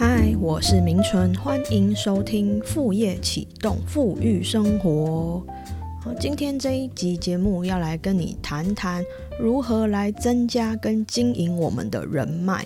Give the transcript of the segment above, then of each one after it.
嗨，我是明纯，欢迎收听副业启动富裕生活。好，今天这一集节目要来跟你谈谈如何来增加跟经营我们的人脉。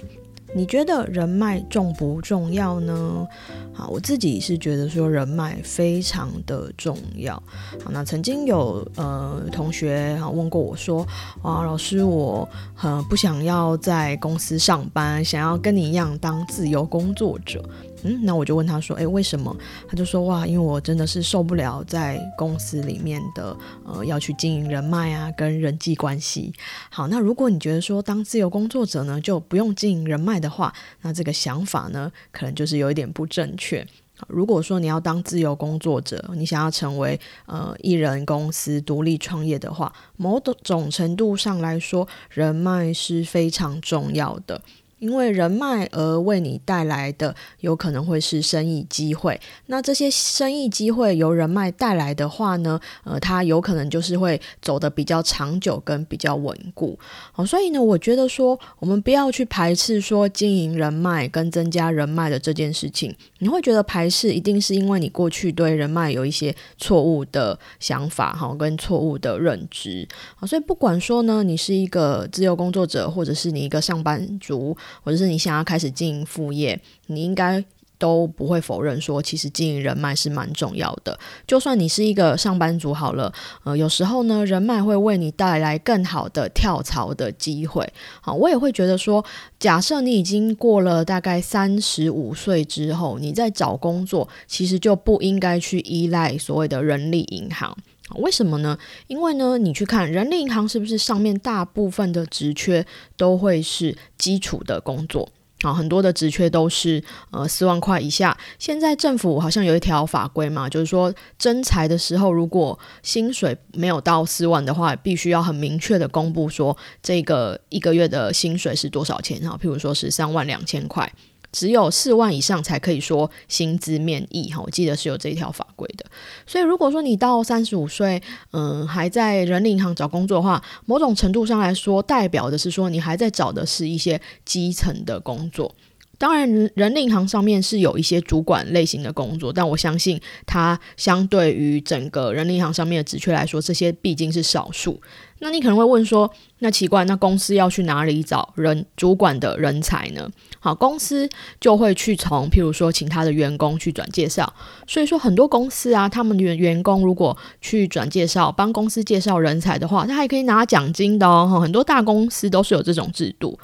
你觉得人脉重不重要呢？好，我自己是觉得说人脉非常的重要。好，那曾经有呃同学哈问过我说，啊老师我很不想要在公司上班，想要跟你一样当自由工作者。嗯，那我就问他说，诶，为什么？他就说，哇，因为我真的是受不了在公司里面的呃要去经营人脉啊，跟人际关系。好，那如果你觉得说当自由工作者呢就不用经营人脉的话，那这个想法呢可能就是有一点不正确。如果说你要当自由工作者，你想要成为呃艺人公司独立创业的话，某种程度上来说，人脉是非常重要的。因为人脉而为你带来的有可能会是生意机会，那这些生意机会由人脉带来的话呢，呃，它有可能就是会走得比较长久跟比较稳固。好，所以呢，我觉得说我们不要去排斥说经营人脉跟增加人脉的这件事情。你会觉得排斥，一定是因为你过去对人脉有一些错误的想法哈，跟错误的认知。好，所以不管说呢，你是一个自由工作者，或者是你一个上班族。或者是你想要开始经营副业，你应该都不会否认说，其实经营人脉是蛮重要的。就算你是一个上班族好了，呃，有时候呢，人脉会为你带来更好的跳槽的机会。好，我也会觉得说，假设你已经过了大概三十五岁之后，你在找工作，其实就不应该去依赖所谓的人力银行。为什么呢？因为呢，你去看人力银行是不是上面大部分的职缺都会是基础的工作啊？很多的职缺都是呃四万块以下。现在政府好像有一条法规嘛，就是说征才的时候，如果薪水没有到四万的话，必须要很明确的公布说这个一个月的薪水是多少钱哈？譬如说是三万两千块。只有四万以上才可以说薪资面议哈，我记得是有这一条法规的。所以如果说你到三十五岁，嗯，还在人力银行找工作的话，某种程度上来说，代表的是说你还在找的是一些基层的工作。当然，人力银行上面是有一些主管类型的工作，但我相信它相对于整个人力银行上面的职缺来说，这些毕竟是少数。那你可能会问说，那奇怪，那公司要去哪里找人主管的人才呢？好，公司就会去从，譬如说，请他的员工去转介绍。所以说，很多公司啊，他们员员工如果去转介绍，帮公司介绍人才的话，他还可以拿奖金的哦。很多大公司都是有这种制度。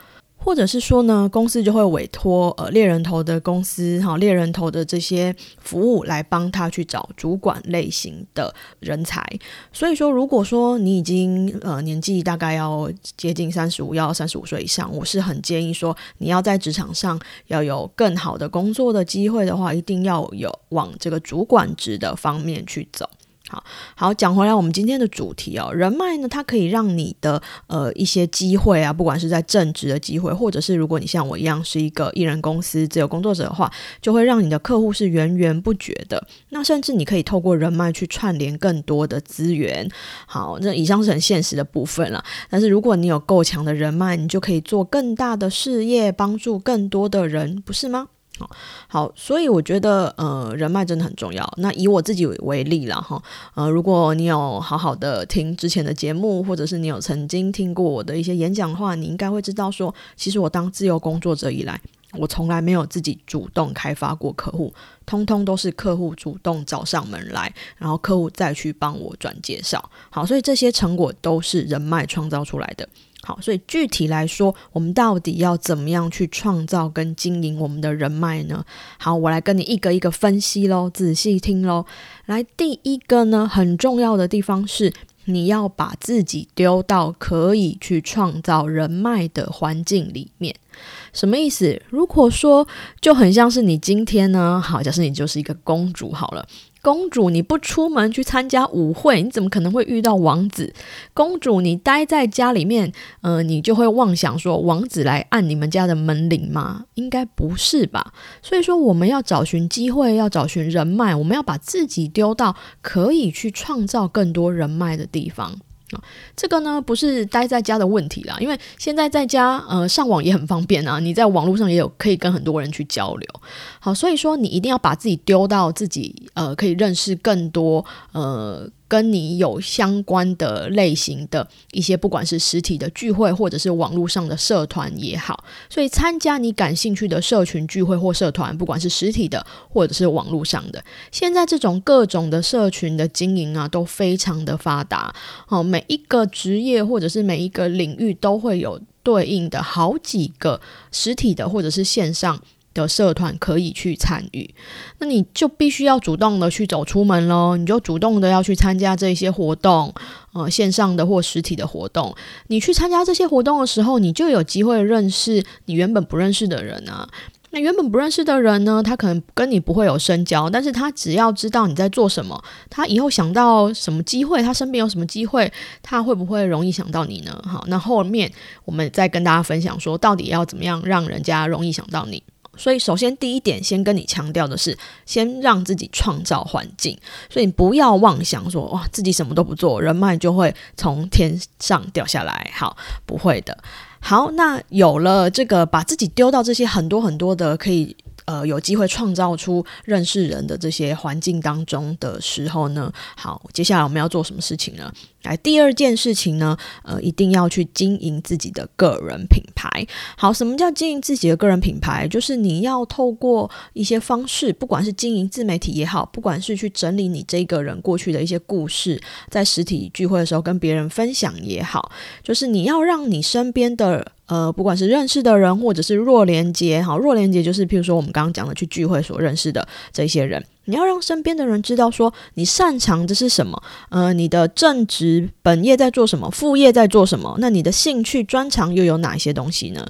或者是说呢，公司就会委托呃猎人头的公司哈，猎人头的这些服务来帮他去找主管类型的人才。所以说，如果说你已经呃年纪大概要接近三十五，要三十五岁以上，我是很建议说，你要在职场上要有更好的工作的机会的话，一定要有往这个主管职的方面去走。好好讲回来，我们今天的主题哦，人脉呢，它可以让你的呃一些机会啊，不管是在正职的机会，或者是如果你像我一样是一个艺人公司自由工作者的话，就会让你的客户是源源不绝的。那甚至你可以透过人脉去串联更多的资源。好，那以上是很现实的部分了。但是如果你有够强的人脉，你就可以做更大的事业，帮助更多的人，不是吗？好，所以我觉得，呃，人脉真的很重要。那以我自己为例了哈，呃，如果你有好好的听之前的节目，或者是你有曾经听过我的一些演讲的话，你应该会知道说，其实我当自由工作者以来，我从来没有自己主动开发过客户，通通都是客户主动找上门来，然后客户再去帮我转介绍。好，所以这些成果都是人脉创造出来的。好，所以具体来说，我们到底要怎么样去创造跟经营我们的人脉呢？好，我来跟你一个一个分析喽，仔细听喽。来，第一个呢，很重要的地方是，你要把自己丢到可以去创造人脉的环境里面。什么意思？如果说就很像是你今天呢，好，假设你就是一个公主好了。公主，你不出门去参加舞会，你怎么可能会遇到王子？公主，你待在家里面，呃，你就会妄想说王子来按你们家的门铃吗？应该不是吧？所以说，我们要找寻机会，要找寻人脉，我们要把自己丢到可以去创造更多人脉的地方。啊，这个呢不是待在家的问题啦，因为现在在家呃上网也很方便啊，你在网络上也有可以跟很多人去交流。好，所以说你一定要把自己丢到自己呃可以认识更多呃。跟你有相关的类型的一些，不管是实体的聚会，或者是网络上的社团也好，所以参加你感兴趣的社群聚会或社团，不管是实体的或者是网络上的，现在这种各种的社群的经营啊，都非常的发达。哦，每一个职业或者是每一个领域都会有对应的好几个实体的或者是线上。的社团可以去参与，那你就必须要主动的去走出门喽，你就主动的要去参加这些活动，呃，线上的或实体的活动。你去参加这些活动的时候，你就有机会认识你原本不认识的人啊。那原本不认识的人呢，他可能跟你不会有深交，但是他只要知道你在做什么，他以后想到什么机会，他身边有什么机会，他会不会容易想到你呢？好，那后面我们再跟大家分享说，到底要怎么样让人家容易想到你。所以，首先第一点，先跟你强调的是，先让自己创造环境。所以，你不要妄想说，哇，自己什么都不做，人脉就会从天上掉下来。好，不会的。好，那有了这个，把自己丢到这些很多很多的可以。呃，有机会创造出认识人的这些环境当中的时候呢，好，接下来我们要做什么事情呢？来，第二件事情呢，呃，一定要去经营自己的个人品牌。好，什么叫经营自己的个人品牌？就是你要透过一些方式，不管是经营自媒体也好，不管是去整理你这个人过去的一些故事，在实体聚会的时候跟别人分享也好，就是你要让你身边的。呃，不管是认识的人，或者是弱连接，好，弱连接就是，譬如说我们刚刚讲的去聚会所认识的这些人，你要让身边的人知道说你擅长的是什么，呃，你的正职本业在做什么，副业在做什么，那你的兴趣专长又有哪些东西呢？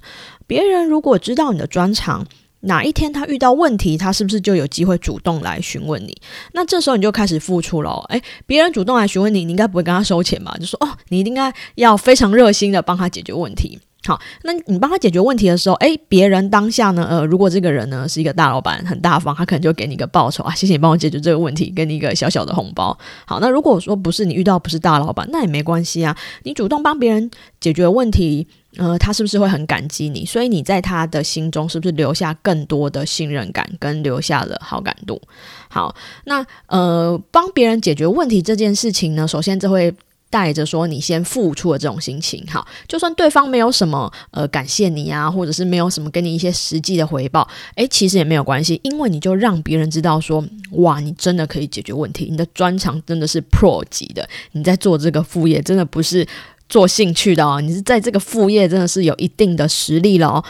别人如果知道你的专长，哪一天他遇到问题，他是不是就有机会主动来询问你？那这时候你就开始付出了。诶，别人主动来询问你，你应该不会跟他收钱吧？就说哦，你应该要非常热心的帮他解决问题。好，那你帮他解决问题的时候，诶，别人当下呢，呃，如果这个人呢是一个大老板，很大方，他可能就给你一个报酬啊，谢谢你帮我解决这个问题，给你一个小小的红包。好，那如果说不是你遇到不是大老板，那也没关系啊，你主动帮别人解决问题，呃，他是不是会很感激你？所以你在他的心中是不是留下更多的信任感，跟留下了好感度？好，那呃，帮别人解决问题这件事情呢，首先这会。带着说你先付出的这种心情，好，就算对方没有什么呃感谢你啊，或者是没有什么给你一些实际的回报，诶，其实也没有关系，因为你就让别人知道说，哇，你真的可以解决问题，你的专长真的是 pro 级的，你在做这个副业真的不是做兴趣的哦，你是在这个副业真的是有一定的实力了哦。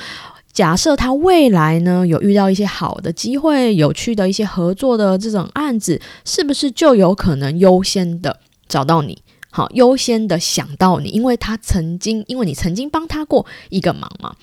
假设他未来呢有遇到一些好的机会、有趣的一些合作的这种案子，是不是就有可能优先的找到你？好，优先的想到你，因为他曾经，因为你曾经帮他过一个忙嘛。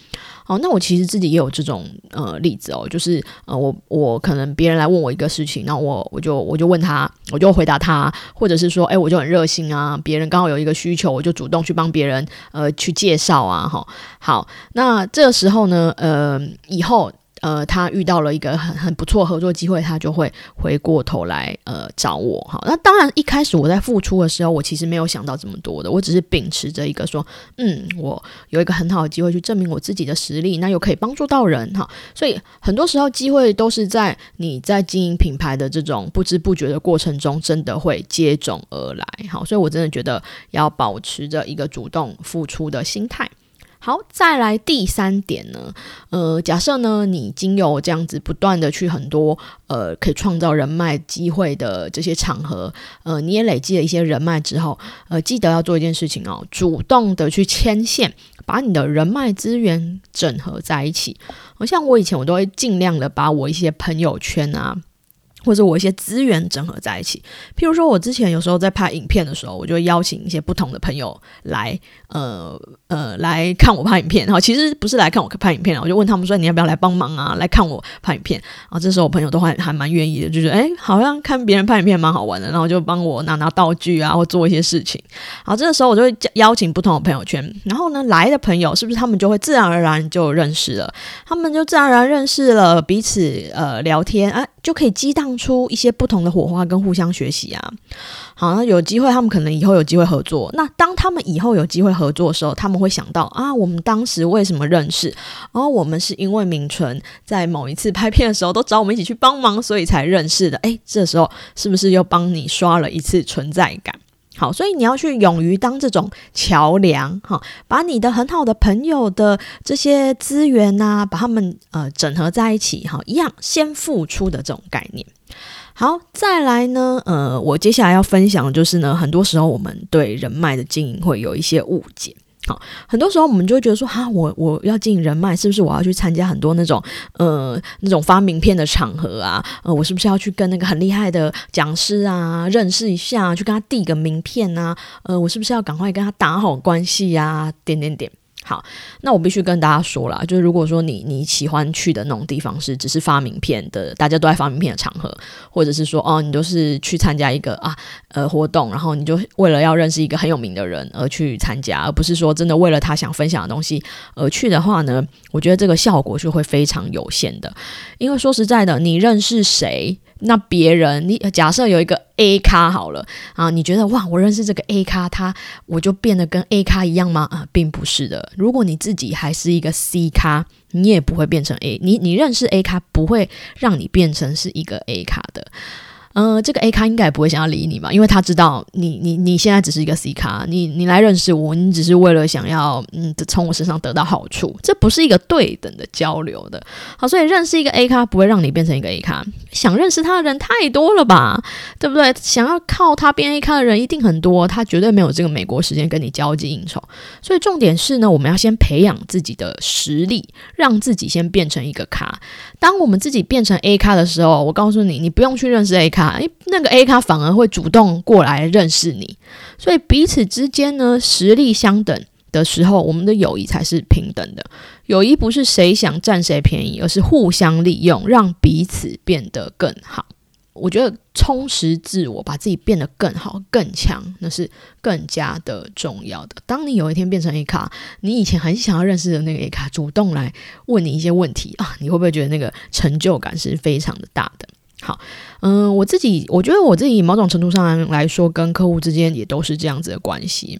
好，那我其实自己也有这种呃例子哦，就是呃，我我可能别人来问我一个事情，那我我就我就问他，我就回答他，或者是说，哎，我就很热心啊，别人刚好有一个需求，我就主动去帮别人呃去介绍啊，哈。好，那这时候呢，呃，以后。呃，他遇到了一个很很不错合作机会，他就会回过头来呃找我哈。那当然一开始我在付出的时候，我其实没有想到这么多的，我只是秉持着一个说，嗯，我有一个很好的机会去证明我自己的实力，那又可以帮助到人哈。所以很多时候机会都是在你在经营品牌的这种不知不觉的过程中，真的会接踵而来。好，所以我真的觉得要保持着一个主动付出的心态。好，再来第三点呢，呃，假设呢，你经有这样子不断的去很多呃可以创造人脉机会的这些场合，呃，你也累积了一些人脉之后，呃，记得要做一件事情哦，主动的去牵线，把你的人脉资源整合在一起。好像我以前我都会尽量的把我一些朋友圈啊。或者我一些资源整合在一起，譬如说，我之前有时候在拍影片的时候，我就会邀请一些不同的朋友来，呃呃，来看我拍影片。然后其实不是来看我拍影片，我就问他们说，你要不要来帮忙啊？来看我拍影片。然后这时候我朋友都还还蛮愿意的，就觉得哎，好像看别人拍影片蛮好玩的，然后就帮我拿拿道具啊，或做一些事情。好，这个时候我就会邀请不同的朋友圈，然后呢，来的朋友是不是他们就会自然而然就认识了？他们就自然而然认识了彼此，呃，聊天啊。就可以激荡出一些不同的火花跟互相学习啊。好，那有机会他们可能以后有机会合作。那当他们以后有机会合作的时候，他们会想到啊，我们当时为什么认识？哦我们是因为明纯在某一次拍片的时候都找我们一起去帮忙，所以才认识的。诶，这时候是不是又帮你刷了一次存在感？好，所以你要去勇于当这种桥梁，哈，把你的很好的朋友的这些资源呐，把他们呃整合在一起，哈，一样先付出的这种概念。好，再来呢，呃，我接下来要分享的就是呢，很多时候我们对人脉的经营会有一些误解。好，很多时候我们就会觉得说，哈，我我要进人脉，是不是我要去参加很多那种呃那种发名片的场合啊？呃，我是不是要去跟那个很厉害的讲师啊认识一下，去跟他递个名片啊？呃，我是不是要赶快跟他打好关系呀？点点点。好，那我必须跟大家说了，就是如果说你你喜欢去的那种地方是只是发名片的，大家都在发名片的场合，或者是说哦，你就是去参加一个啊呃活动，然后你就为了要认识一个很有名的人而去参加，而不是说真的为了他想分享的东西而去的话呢，我觉得这个效果是会非常有限的，因为说实在的，你认识谁？那别人，你假设有一个 A 咖好了啊，你觉得哇，我认识这个 A 咖，他我就变得跟 A 咖一样吗？啊，并不是的。如果你自己还是一个 C 咖，你也不会变成 A。你你认识 A 咖，不会让你变成是一个 A 咖的。呃，这个 A 咖应该也不会想要理你嘛，因为他知道你你你现在只是一个 C 咖，你你来认识我，你只是为了想要嗯从我身上得到好处，这不是一个对等的交流的。好，所以认识一个 A 咖不会让你变成一个 A 咖，想认识他的人太多了吧，对不对？想要靠他变 A 咖的人一定很多，他绝对没有这个美国时间跟你交际应酬。所以重点是呢，我们要先培养自己的实力，让自己先变成一个咖。当我们自己变成 A 咖的时候，我告诉你，你不用去认识 A 咖。哎，那个 A 咖反而会主动过来认识你，所以彼此之间呢，实力相等的时候，我们的友谊才是平等的。友谊不是谁想占谁便宜，而是互相利用，让彼此变得更好。我觉得充实自我，把自己变得更好、更强，那是更加的重要的。当你有一天变成 A 卡，你以前很想要认识的那个 A 卡，主动来问你一些问题啊，你会不会觉得那个成就感是非常的大的？好，嗯，我自己我觉得我自己某种程度上来说，跟客户之间也都是这样子的关系。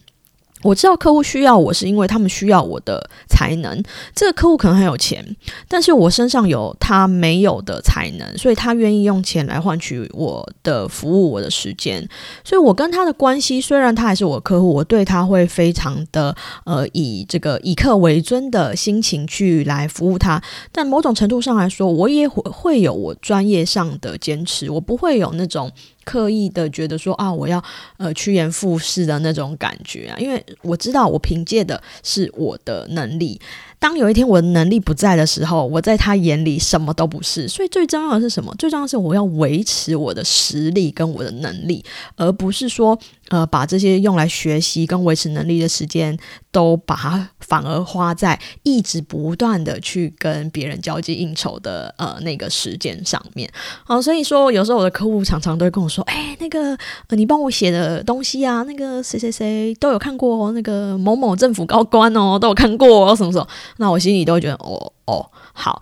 我知道客户需要我是因为他们需要我的才能，这个客户可能很有钱，但是我身上有他没有的才能，所以他愿意用钱来换取我的服务，我的时间。所以我跟他的关系，虽然他还是我客户，我对他会非常的呃以这个以客为尊的心情去来服务他，但某种程度上来说，我也会会有我专业上的坚持，我不会有那种。刻意的觉得说啊，我要呃趋炎附势的那种感觉啊，因为我知道我凭借的是我的能力。当有一天我的能力不在的时候，我在他眼里什么都不是。所以最重要的是什么？最重要的是我要维持我的实力跟我的能力，而不是说呃把这些用来学习跟维持能力的时间都把它反而花在一直不断的去跟别人交际应酬的呃那个时间上面。好，所以说有时候我的客户常常都会跟我说：“哎，那个你帮我写的东西啊，那个谁谁谁都有看过，那个某某政府高官哦都有看过，哦什么什么。”那我心里都会觉得，哦哦，好，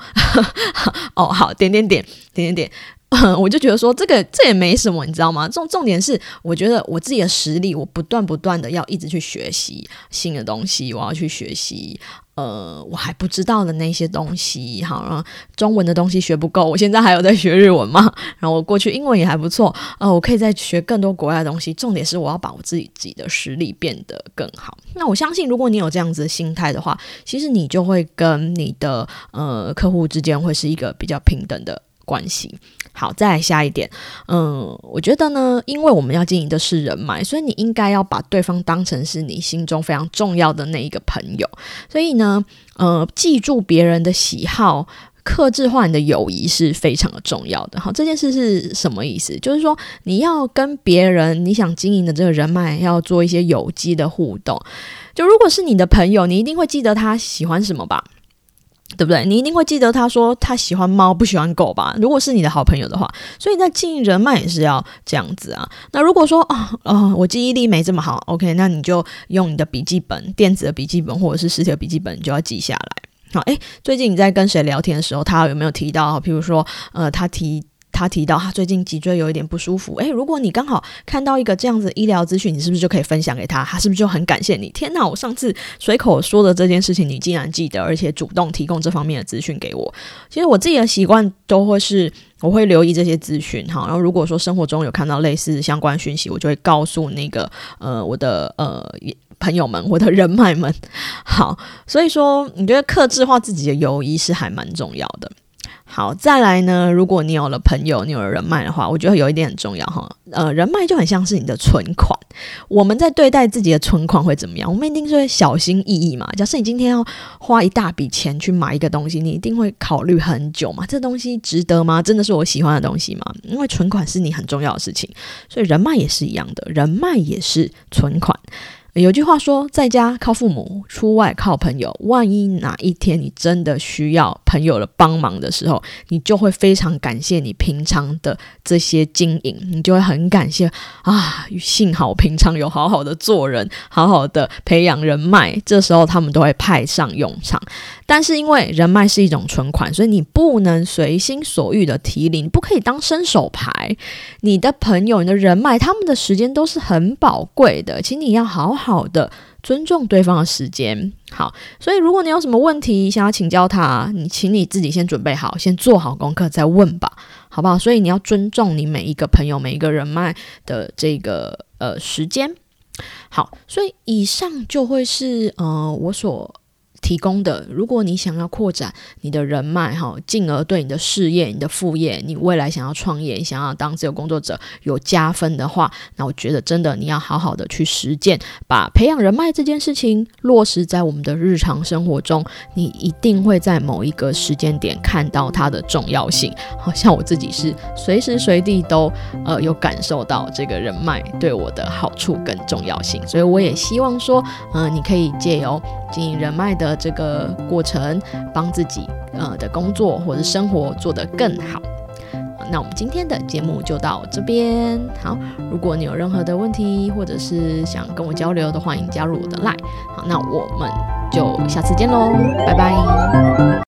哦好，点点点点点点，我就觉得说这个这也没什么，你知道吗？重重点是，我觉得我自己的实力，我不断不断的要一直去学习新的东西，我要去学习。呃，我还不知道的那些东西，好，然后中文的东西学不够，我现在还有在学日文嘛，然后我过去英文也还不错，呃，我可以再学更多国外的东西。重点是我要把我自己自己的实力变得更好。那我相信，如果你有这样子的心态的话，其实你就会跟你的呃客户之间会是一个比较平等的关系。好，再来下一点，嗯，我觉得呢，因为我们要经营的是人脉，所以你应该要把对方当成是你心中非常重要的那一个朋友。所以呢，呃，记住别人的喜好，克制化你的友谊是非常的重要的。好，这件事是什么意思？就是说你要跟别人，你想经营的这个人脉要做一些有机的互动。就如果是你的朋友，你一定会记得他喜欢什么吧？对不对？你一定会记得他说他喜欢猫不喜欢狗吧？如果是你的好朋友的话，所以在经营人脉也是要这样子啊。那如果说啊哦，我记忆力没这么好，OK，那你就用你的笔记本、电子的笔记本或者是实体的笔记本，就要记下来。好，诶，最近你在跟谁聊天的时候，他有没有提到？譬如说，呃，他提。他提到他最近脊椎有一点不舒服，诶，如果你刚好看到一个这样子医疗资讯，你是不是就可以分享给他？他是不是就很感谢你？天哪，我上次随口说的这件事情，你竟然记得，而且主动提供这方面的资讯给我。其实我自己的习惯都会是，我会留意这些资讯哈。然后如果说生活中有看到类似相关讯息，我就会告诉那个呃我的呃朋友们，我的人脉们。好，所以说你觉得克制化自己的友谊是还蛮重要的。好，再来呢？如果你有了朋友，你有了人脉的话，我觉得有一点很重要哈。呃，人脉就很像是你的存款。我们在对待自己的存款会怎么样？我们一定是会小心翼翼嘛。假设你今天要花一大笔钱去买一个东西，你一定会考虑很久嘛。这东西值得吗？真的是我喜欢的东西吗？因为存款是你很重要的事情，所以人脉也是一样的，人脉也是存款。有句话说，在家靠父母，出外靠朋友。万一哪一天你真的需要朋友的帮忙的时候，你就会非常感谢你平常的这些经营，你就会很感谢啊，幸好平常有好好的做人，好好的培养人脉，这时候他们都会派上用场。但是因为人脉是一种存款，所以你不能随心所欲的提领，不可以当伸手牌。你的朋友、你的人脉，他们的时间都是很宝贵的，请你要好好好的尊重对方的时间。好，所以如果你有什么问题想要请教他，你请你自己先准备好，先做好功课再问吧，好不好？所以你要尊重你每一个朋友、每一个人脉的这个呃时间。好，所以以上就会是呃我所。提供的，如果你想要扩展你的人脉，哈，进而对你的事业、你的副业、你未来想要创业、想要当自由工作者有加分的话，那我觉得真的你要好好的去实践，把培养人脉这件事情落实在我们的日常生活中，你一定会在某一个时间点看到它的重要性。好像我自己是随时随地都呃有感受到这个人脉对我的好处跟重要性，所以我也希望说，嗯，你可以借由经营人脉的这个过程，帮自己呃的工作或者生活做得更好。那我们今天的节目就到这边。好，如果你有任何的问题，或者是想跟我交流的，欢迎加入我的 line。好，那我们就下次见喽，拜拜。